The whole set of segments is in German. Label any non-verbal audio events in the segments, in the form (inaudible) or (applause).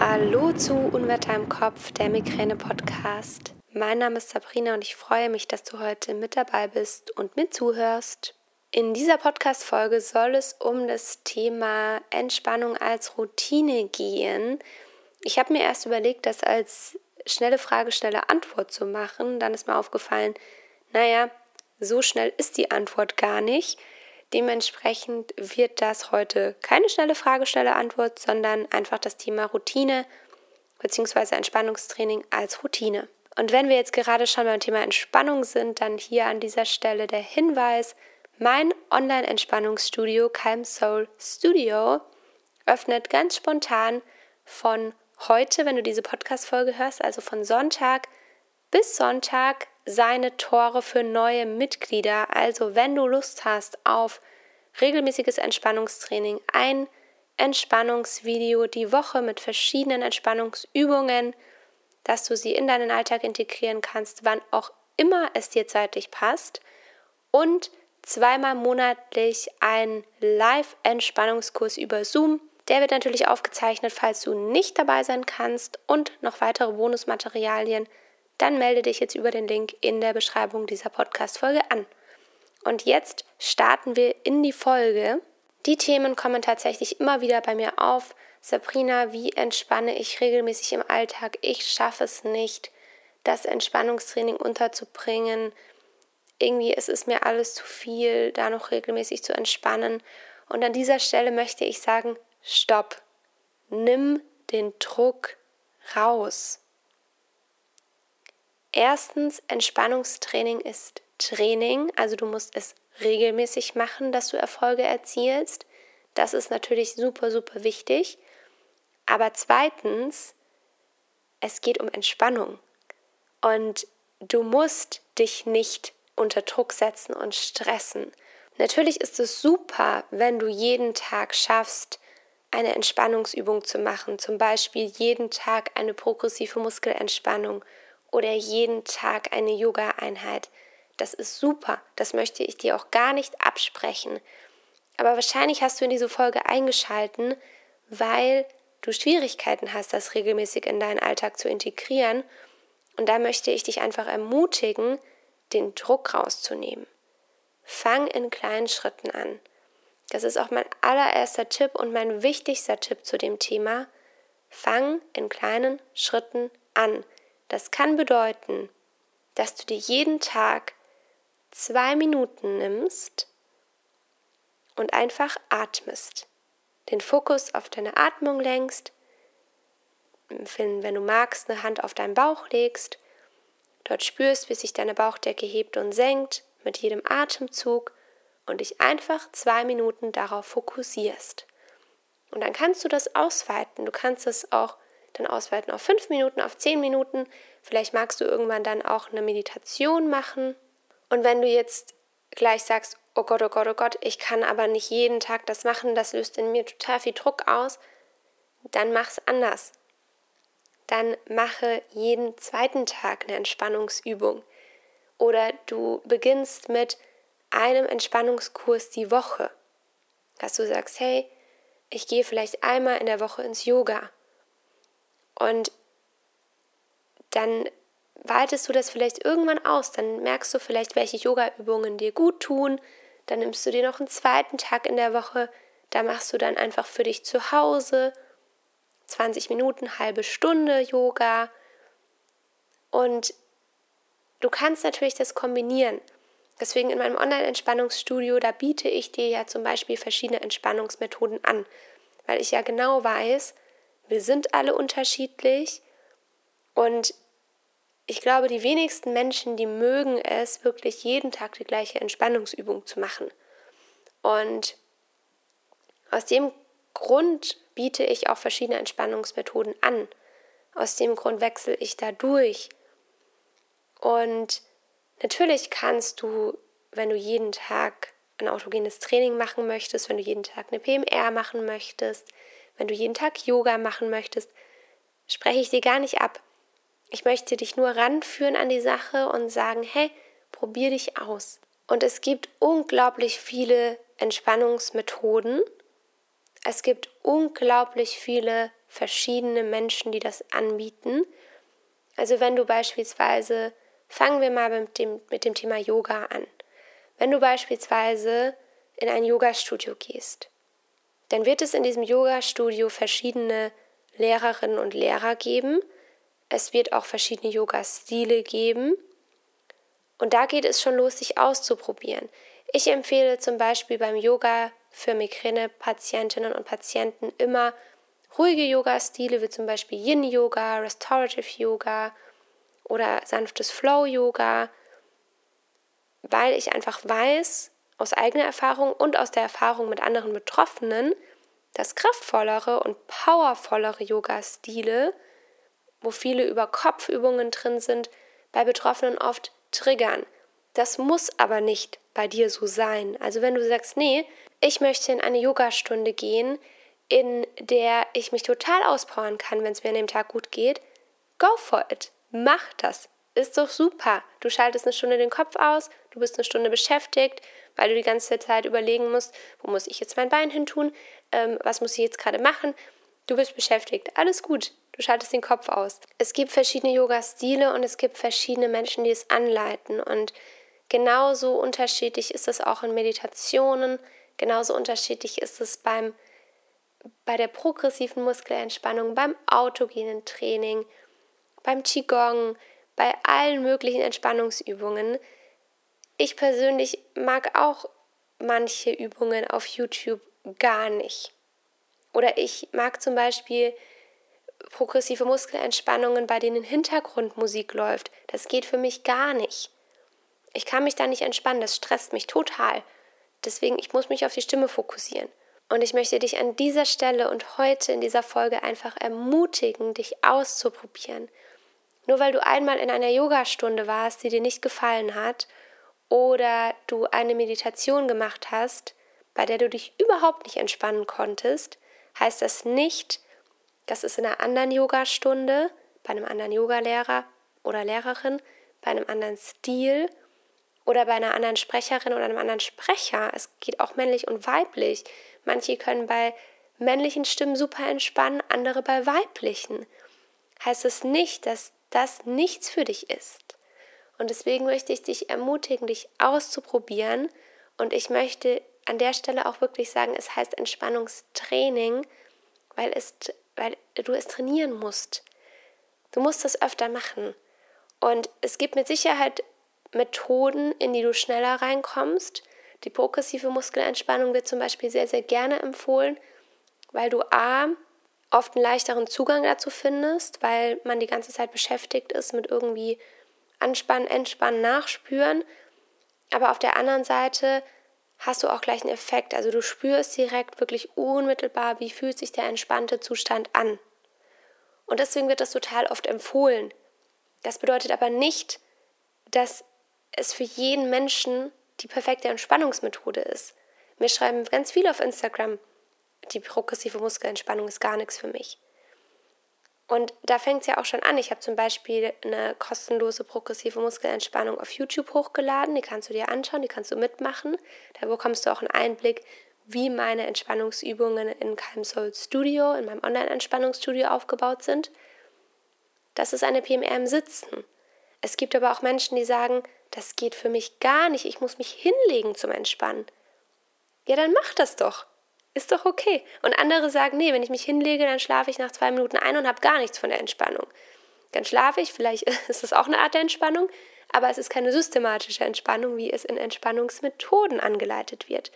Hallo zu Unwetter im Kopf, der Migräne-Podcast. Mein Name ist Sabrina und ich freue mich, dass du heute mit dabei bist und mir zuhörst. In dieser Podcast-Folge soll es um das Thema Entspannung als Routine gehen. Ich habe mir erst überlegt, das als schnelle Frage, schnelle Antwort zu machen. Dann ist mir aufgefallen, naja, so schnell ist die Antwort gar nicht. Dementsprechend wird das heute keine schnelle Frage, schnelle Antwort, sondern einfach das Thema Routine bzw. Entspannungstraining als Routine. Und wenn wir jetzt gerade schon beim Thema Entspannung sind, dann hier an dieser Stelle der Hinweis, mein Online-Entspannungsstudio Calm Soul Studio öffnet ganz spontan von heute, wenn du diese Podcast-Folge hörst, also von Sonntag bis Sonntag seine Tore für neue Mitglieder. Also wenn du Lust hast auf regelmäßiges Entspannungstraining, ein Entspannungsvideo die Woche mit verschiedenen Entspannungsübungen, dass du sie in deinen Alltag integrieren kannst, wann auch immer es dir zeitlich passt und zweimal monatlich ein Live-Entspannungskurs über Zoom. Der wird natürlich aufgezeichnet, falls du nicht dabei sein kannst und noch weitere Bonusmaterialien dann melde dich jetzt über den Link in der Beschreibung dieser Podcast-Folge an. Und jetzt starten wir in die Folge. Die Themen kommen tatsächlich immer wieder bei mir auf. Sabrina, wie entspanne ich regelmäßig im Alltag? Ich schaffe es nicht, das Entspannungstraining unterzubringen. Irgendwie ist es mir alles zu viel, da noch regelmäßig zu entspannen. Und an dieser Stelle möchte ich sagen, stopp. Nimm den Druck raus. Erstens, Entspannungstraining ist Training, also du musst es regelmäßig machen, dass du Erfolge erzielst. Das ist natürlich super, super wichtig. Aber zweitens, es geht um Entspannung. Und du musst dich nicht unter Druck setzen und stressen. Natürlich ist es super, wenn du jeden Tag schaffst, eine Entspannungsübung zu machen, zum Beispiel jeden Tag eine progressive Muskelentspannung oder jeden Tag eine Yoga-Einheit. Das ist super, das möchte ich dir auch gar nicht absprechen. Aber wahrscheinlich hast du in diese Folge eingeschalten, weil du Schwierigkeiten hast, das regelmäßig in deinen Alltag zu integrieren. Und da möchte ich dich einfach ermutigen, den Druck rauszunehmen. Fang in kleinen Schritten an. Das ist auch mein allererster Tipp und mein wichtigster Tipp zu dem Thema. Fang in kleinen Schritten an. Das kann bedeuten, dass du dir jeden Tag zwei Minuten nimmst und einfach atmest. Den Fokus auf deine Atmung lenkst, wenn du magst, eine Hand auf deinen Bauch legst, dort spürst, wie sich deine Bauchdecke hebt und senkt mit jedem Atemzug und dich einfach zwei Minuten darauf fokussierst. Und dann kannst du das ausweiten. Du kannst es auch dann ausweiten auf fünf Minuten, auf zehn Minuten. Vielleicht magst du irgendwann dann auch eine Meditation machen. Und wenn du jetzt gleich sagst, oh Gott, oh Gott, oh Gott, ich kann aber nicht jeden Tag das machen, das löst in mir total viel Druck aus, dann mach's anders. Dann mache jeden zweiten Tag eine Entspannungsübung. Oder du beginnst mit einem Entspannungskurs die Woche. Dass du sagst, hey, ich gehe vielleicht einmal in der Woche ins Yoga und dann weitest du das vielleicht irgendwann aus. Dann merkst du vielleicht, welche Yoga-Übungen dir gut tun. Dann nimmst du dir noch einen zweiten Tag in der Woche. Da machst du dann einfach für dich zu Hause 20 Minuten, halbe Stunde Yoga. Und du kannst natürlich das kombinieren. Deswegen in meinem Online-Entspannungsstudio, da biete ich dir ja zum Beispiel verschiedene Entspannungsmethoden an, weil ich ja genau weiß, wir sind alle unterschiedlich und ich glaube, die wenigsten Menschen, die mögen es, wirklich jeden Tag die gleiche Entspannungsübung zu machen. Und aus dem Grund biete ich auch verschiedene Entspannungsmethoden an. Aus dem Grund wechsle ich da durch. Und natürlich kannst du, wenn du jeden Tag ein autogenes Training machen möchtest, wenn du jeden Tag eine PMR machen möchtest, wenn du jeden Tag Yoga machen möchtest, spreche ich dir gar nicht ab. Ich möchte dich nur ranführen an die Sache und sagen, hey, probier dich aus. Und es gibt unglaublich viele Entspannungsmethoden. Es gibt unglaublich viele verschiedene Menschen, die das anbieten. Also wenn du beispielsweise, fangen wir mal mit dem, mit dem Thema Yoga an. Wenn du beispielsweise in ein Yoga-Studio gehst, dann wird es in diesem Yoga-Studio verschiedene Lehrerinnen und Lehrer geben. Es wird auch verschiedene Yoga-Stile geben. Und da geht es schon los, sich auszuprobieren. Ich empfehle zum Beispiel beim Yoga für Migräne-Patientinnen und Patienten immer ruhige Yoga-Stile wie zum Beispiel Yin-Yoga, Restorative Yoga oder sanftes Flow-Yoga, weil ich einfach weiß aus eigener Erfahrung und aus der Erfahrung mit anderen Betroffenen, dass kraftvollere und powervollere Yoga-Stile, wo viele über Kopfübungen drin sind, bei Betroffenen oft triggern. Das muss aber nicht bei dir so sein. Also wenn du sagst, nee, ich möchte in eine Yogastunde gehen, in der ich mich total auspowern kann, wenn es mir an dem Tag gut geht, go for it. Mach das. Ist doch super. Du schaltest eine Stunde den Kopf aus, du bist eine Stunde beschäftigt, weil du die ganze Zeit überlegen musst, wo muss ich jetzt mein Bein hin tun, ähm, was muss ich jetzt gerade machen. Du bist beschäftigt. Alles gut. Du schaltest den Kopf aus. Es gibt verschiedene Yoga-Stile und es gibt verschiedene Menschen, die es anleiten. Und genauso unterschiedlich ist es auch in Meditationen. Genauso unterschiedlich ist es beim, bei der progressiven Muskelentspannung, beim autogenen Training, beim Qigong, bei allen möglichen Entspannungsübungen. Ich persönlich mag auch manche Übungen auf YouTube gar nicht. Oder ich mag zum Beispiel progressive Muskelentspannungen, bei denen Hintergrundmusik läuft. Das geht für mich gar nicht. Ich kann mich da nicht entspannen, das stresst mich total. Deswegen, ich muss mich auf die Stimme fokussieren. Und ich möchte dich an dieser Stelle und heute in dieser Folge einfach ermutigen, dich auszuprobieren. Nur weil du einmal in einer Yogastunde warst, die dir nicht gefallen hat, oder du eine Meditation gemacht hast, bei der du dich überhaupt nicht entspannen konntest, heißt das nicht, dass es in einer anderen Yogastunde, bei einem anderen Yogalehrer oder Lehrerin, bei einem anderen Stil oder bei einer anderen Sprecherin oder einem anderen Sprecher, es geht auch männlich und weiblich. Manche können bei männlichen Stimmen super entspannen, andere bei weiblichen. Heißt es nicht, dass das nichts für dich ist. Und deswegen möchte ich dich ermutigen, dich auszuprobieren. Und ich möchte an der Stelle auch wirklich sagen, es heißt Entspannungstraining, weil, es, weil du es trainieren musst. Du musst das öfter machen. Und es gibt mit Sicherheit Methoden, in die du schneller reinkommst. Die progressive Muskelentspannung wird zum Beispiel sehr, sehr gerne empfohlen, weil du A, oft einen leichteren Zugang dazu findest, weil man die ganze Zeit beschäftigt ist mit irgendwie Anspannen, Entspannen, Nachspüren. Aber auf der anderen Seite hast du auch gleich einen Effekt. Also du spürst direkt wirklich unmittelbar, wie fühlt sich der entspannte Zustand an. Und deswegen wird das total oft empfohlen. Das bedeutet aber nicht, dass es für jeden Menschen die perfekte Entspannungsmethode ist. Mir schreiben ganz viele auf Instagram, die progressive Muskelentspannung ist gar nichts für mich. Und da fängt es ja auch schon an. Ich habe zum Beispiel eine kostenlose progressive Muskelentspannung auf YouTube hochgeladen. Die kannst du dir anschauen, die kannst du mitmachen. Da bekommst du auch einen Einblick, wie meine Entspannungsübungen in Calm Soul Studio, in meinem Online-Entspannungsstudio aufgebaut sind. Das ist eine PMR im Sitzen. Es gibt aber auch Menschen, die sagen, das geht für mich gar nicht, ich muss mich hinlegen zum Entspannen. Ja, dann mach das doch. Ist doch okay. Und andere sagen, nee, wenn ich mich hinlege, dann schlafe ich nach zwei Minuten ein und habe gar nichts von der Entspannung. Dann schlafe ich, vielleicht (laughs) ist das auch eine Art der Entspannung, aber es ist keine systematische Entspannung, wie es in Entspannungsmethoden angeleitet wird.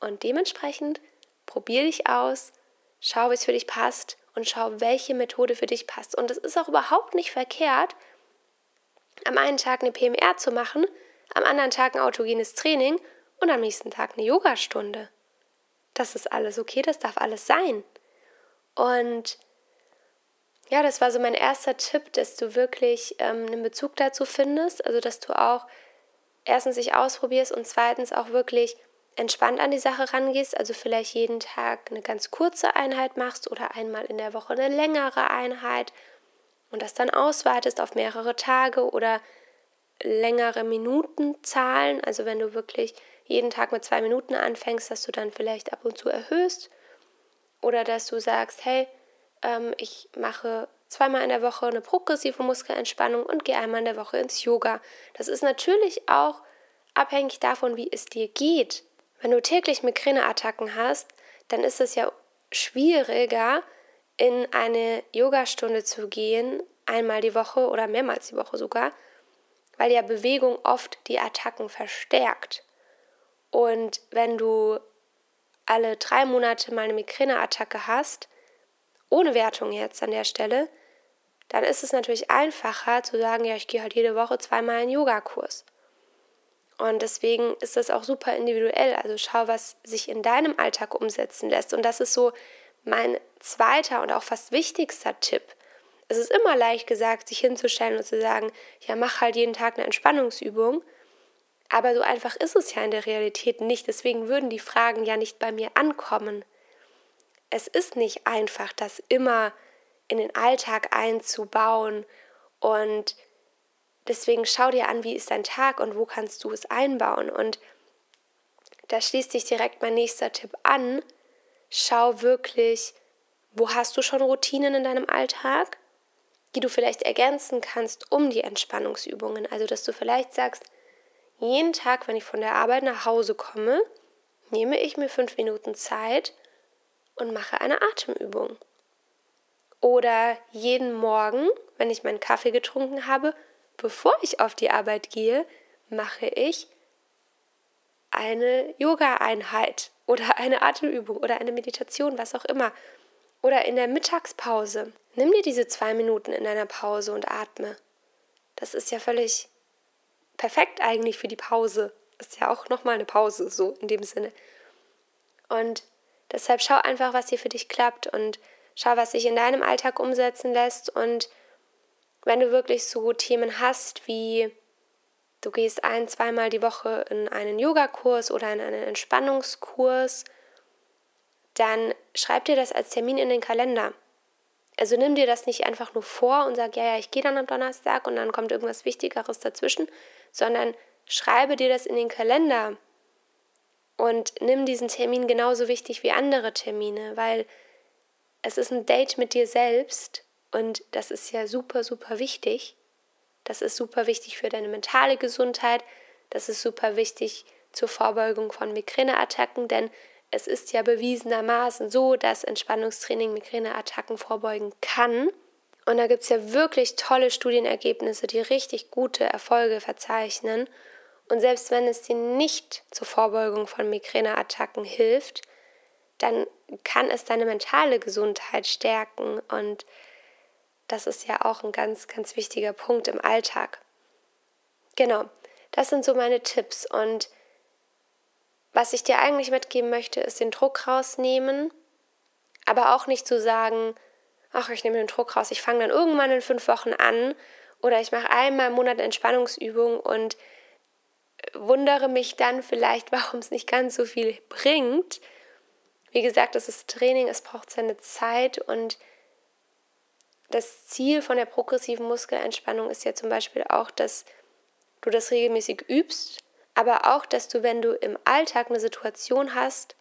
Und dementsprechend probier dich aus, schau, wie es für dich passt und schau, welche Methode für dich passt. Und es ist auch überhaupt nicht verkehrt, am einen Tag eine PMR zu machen, am anderen Tag ein autogenes Training und am nächsten Tag eine Yogastunde das ist alles okay, das darf alles sein. Und ja, das war so mein erster Tipp, dass du wirklich ähm, einen Bezug dazu findest, also dass du auch erstens dich ausprobierst und zweitens auch wirklich entspannt an die Sache rangehst, also vielleicht jeden Tag eine ganz kurze Einheit machst oder einmal in der Woche eine längere Einheit und das dann ausweitest auf mehrere Tage oder längere Minutenzahlen, also wenn du wirklich jeden Tag mit zwei Minuten anfängst, dass du dann vielleicht ab und zu erhöhst oder dass du sagst, hey, ähm, ich mache zweimal in der Woche eine progressive Muskelentspannung und gehe einmal in der Woche ins Yoga. Das ist natürlich auch abhängig davon, wie es dir geht. Wenn du täglich Migräneattacken hast, dann ist es ja schwieriger, in eine Yogastunde zu gehen, einmal die Woche oder mehrmals die Woche sogar, weil ja Bewegung oft die Attacken verstärkt. Und wenn du alle drei Monate mal eine Migräneattacke hast, ohne Wertung jetzt an der Stelle, dann ist es natürlich einfacher zu sagen, ja, ich gehe halt jede Woche zweimal einen Yogakurs. Und deswegen ist das auch super individuell. Also schau, was sich in deinem Alltag umsetzen lässt. Und das ist so mein zweiter und auch fast wichtigster Tipp. Es ist immer leicht gesagt, sich hinzustellen und zu sagen, ja, mach halt jeden Tag eine Entspannungsübung. Aber so einfach ist es ja in der Realität nicht. Deswegen würden die Fragen ja nicht bei mir ankommen. Es ist nicht einfach, das immer in den Alltag einzubauen. Und deswegen schau dir an, wie ist dein Tag und wo kannst du es einbauen. Und da schließt sich direkt mein nächster Tipp an. Schau wirklich, wo hast du schon Routinen in deinem Alltag, die du vielleicht ergänzen kannst um die Entspannungsübungen. Also, dass du vielleicht sagst, jeden Tag, wenn ich von der Arbeit nach Hause komme, nehme ich mir fünf Minuten Zeit und mache eine Atemübung. Oder jeden Morgen, wenn ich meinen Kaffee getrunken habe, bevor ich auf die Arbeit gehe, mache ich eine Yoga-Einheit oder eine Atemübung oder eine Meditation, was auch immer. Oder in der Mittagspause. Nimm dir diese zwei Minuten in deiner Pause und atme. Das ist ja völlig perfekt eigentlich für die Pause. Ist ja auch nochmal eine Pause, so in dem Sinne. Und deshalb schau einfach, was hier für dich klappt und Schau, was sich in deinem Alltag umsetzen lässt und wenn du wirklich so Themen hast wie du gehst ein, zweimal die Woche in einen Yogakurs oder in einen Entspannungskurs, dann schreib dir das als Termin in den Kalender. Also nimm dir das nicht einfach nur vor und sag, ja, ja, ich gehe dann am Donnerstag und dann kommt irgendwas Wichtigeres dazwischen, sondern schreibe dir das in den Kalender und nimm diesen Termin genauso wichtig wie andere Termine, weil es ist ein Date mit dir selbst und das ist ja super, super wichtig. Das ist super wichtig für deine mentale Gesundheit. Das ist super wichtig zur Vorbeugung von Migräneattacken, denn es ist ja bewiesenermaßen so, dass Entspannungstraining Migräneattacken vorbeugen kann. Und da gibt es ja wirklich tolle Studienergebnisse, die richtig gute Erfolge verzeichnen. Und selbst wenn es dir nicht zur Vorbeugung von Migräneattacken hilft, dann kann es deine mentale Gesundheit stärken und das ist ja auch ein ganz, ganz wichtiger Punkt im Alltag. Genau, das sind so meine Tipps und was ich dir eigentlich mitgeben möchte, ist den Druck rausnehmen, aber auch nicht zu sagen, ach, ich nehme den Druck raus, ich fange dann irgendwann in fünf Wochen an oder ich mache einmal im Monat eine Entspannungsübung und wundere mich dann vielleicht, (laughs) warum es nicht ganz so viel bringt, wie gesagt, es ist Training, es braucht seine Zeit und das Ziel von der progressiven Muskelentspannung ist ja zum Beispiel auch, dass du das regelmäßig übst, aber auch, dass du, wenn du im Alltag eine Situation hast,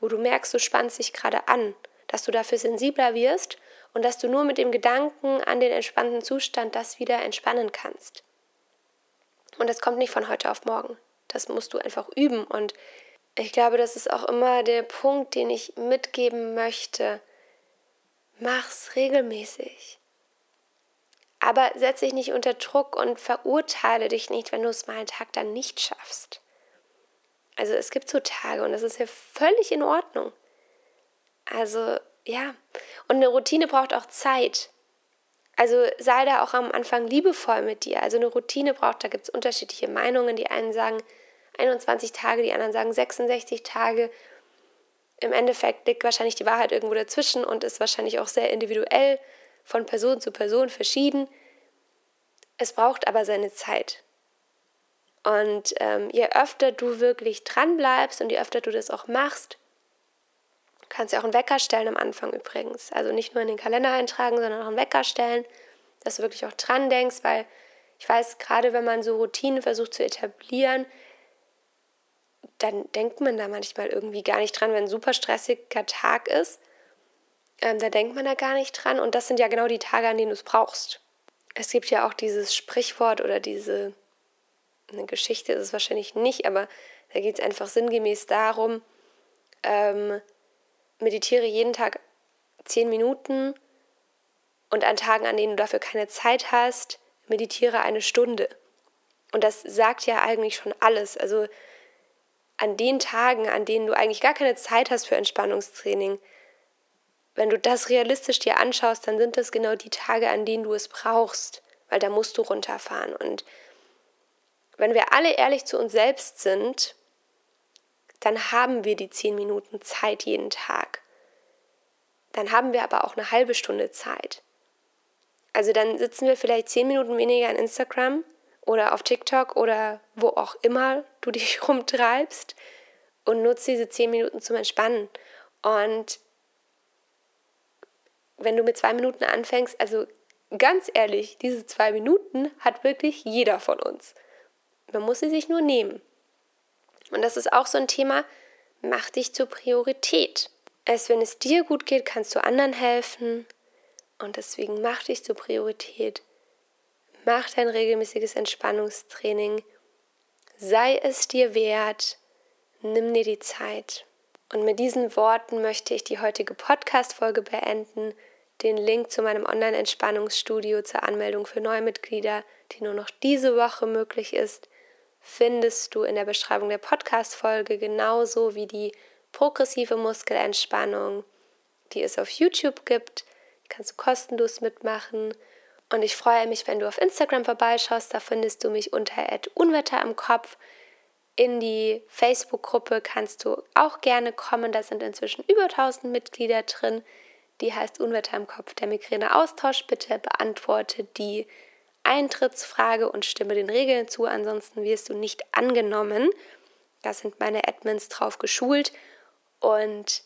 wo du merkst, du spannst dich gerade an, dass du dafür sensibler wirst und dass du nur mit dem Gedanken an den entspannten Zustand das wieder entspannen kannst. Und das kommt nicht von heute auf morgen. Das musst du einfach üben und ich glaube, das ist auch immer der Punkt, den ich mitgeben möchte. Mach's regelmäßig. Aber setz dich nicht unter Druck und verurteile dich nicht, wenn du es mal einen Tag dann nicht schaffst. Also es gibt so Tage und das ist ja völlig in Ordnung. Also ja, und eine Routine braucht auch Zeit. Also sei da auch am Anfang liebevoll mit dir. Also eine Routine braucht, da gibt es unterschiedliche Meinungen. Die einen sagen, 21 Tage, die anderen sagen 66 Tage. Im Endeffekt liegt wahrscheinlich die Wahrheit irgendwo dazwischen und ist wahrscheinlich auch sehr individuell von Person zu Person verschieden. Es braucht aber seine Zeit. Und ähm, je öfter du wirklich dran bleibst und je öfter du das auch machst, kannst du auch einen Wecker stellen am Anfang übrigens. Also nicht nur in den Kalender eintragen, sondern auch einen Wecker stellen, dass du wirklich auch dran denkst, weil ich weiß, gerade wenn man so Routinen versucht zu etablieren, dann denkt man da manchmal irgendwie gar nicht dran, wenn ein super stressiger Tag ist. Ähm, da denkt man da gar nicht dran. Und das sind ja genau die Tage, an denen du es brauchst. Es gibt ja auch dieses Sprichwort oder diese, eine Geschichte ist es wahrscheinlich nicht, aber da geht es einfach sinngemäß darum, ähm, meditiere jeden Tag zehn Minuten und an Tagen, an denen du dafür keine Zeit hast, meditiere eine Stunde. Und das sagt ja eigentlich schon alles. Also an den Tagen, an denen du eigentlich gar keine Zeit hast für Entspannungstraining, wenn du das realistisch dir anschaust, dann sind das genau die Tage, an denen du es brauchst, weil da musst du runterfahren. Und wenn wir alle ehrlich zu uns selbst sind, dann haben wir die zehn Minuten Zeit jeden Tag. Dann haben wir aber auch eine halbe Stunde Zeit. Also dann sitzen wir vielleicht zehn Minuten weniger an Instagram oder auf TikTok oder wo auch immer du (laughs) dich rumtreibst und nutzt diese zehn Minuten zum Entspannen. Und wenn du mit zwei Minuten anfängst, also ganz ehrlich, diese zwei Minuten hat wirklich jeder von uns. Man muss sie sich nur nehmen. Und das ist auch so ein Thema, mach dich zur Priorität. Erst wenn es dir gut geht, kannst du anderen helfen. Und deswegen mach dich zur Priorität. Mach dein regelmäßiges Entspannungstraining. Sei es dir wert. Nimm dir die Zeit. Und mit diesen Worten möchte ich die heutige Podcast-Folge beenden. Den Link zu meinem Online-Entspannungsstudio zur Anmeldung für Neumitglieder, die nur noch diese Woche möglich ist, findest du in der Beschreibung der Podcast-Folge genauso wie die progressive Muskelentspannung, die es auf YouTube gibt. Kannst du kostenlos mitmachen. Und ich freue mich, wenn du auf Instagram vorbeischaust. Da findest du mich unter Unwetter im Kopf. In die Facebook-Gruppe kannst du auch gerne kommen. Da sind inzwischen über 1000 Mitglieder drin. Die heißt Unwetter im Kopf, der Migräne-Austausch. Bitte beantworte die Eintrittsfrage und stimme den Regeln zu, ansonsten wirst du nicht angenommen. Da sind meine Admins drauf geschult und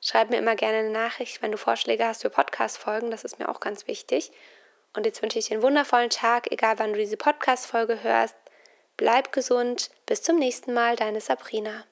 schreib mir immer gerne eine Nachricht, wenn du Vorschläge hast für Podcast-Folgen, das ist mir auch ganz wichtig. Und jetzt wünsche ich dir einen wundervollen Tag, egal wann du diese Podcast-Folge hörst. Bleib gesund, bis zum nächsten Mal, deine Sabrina.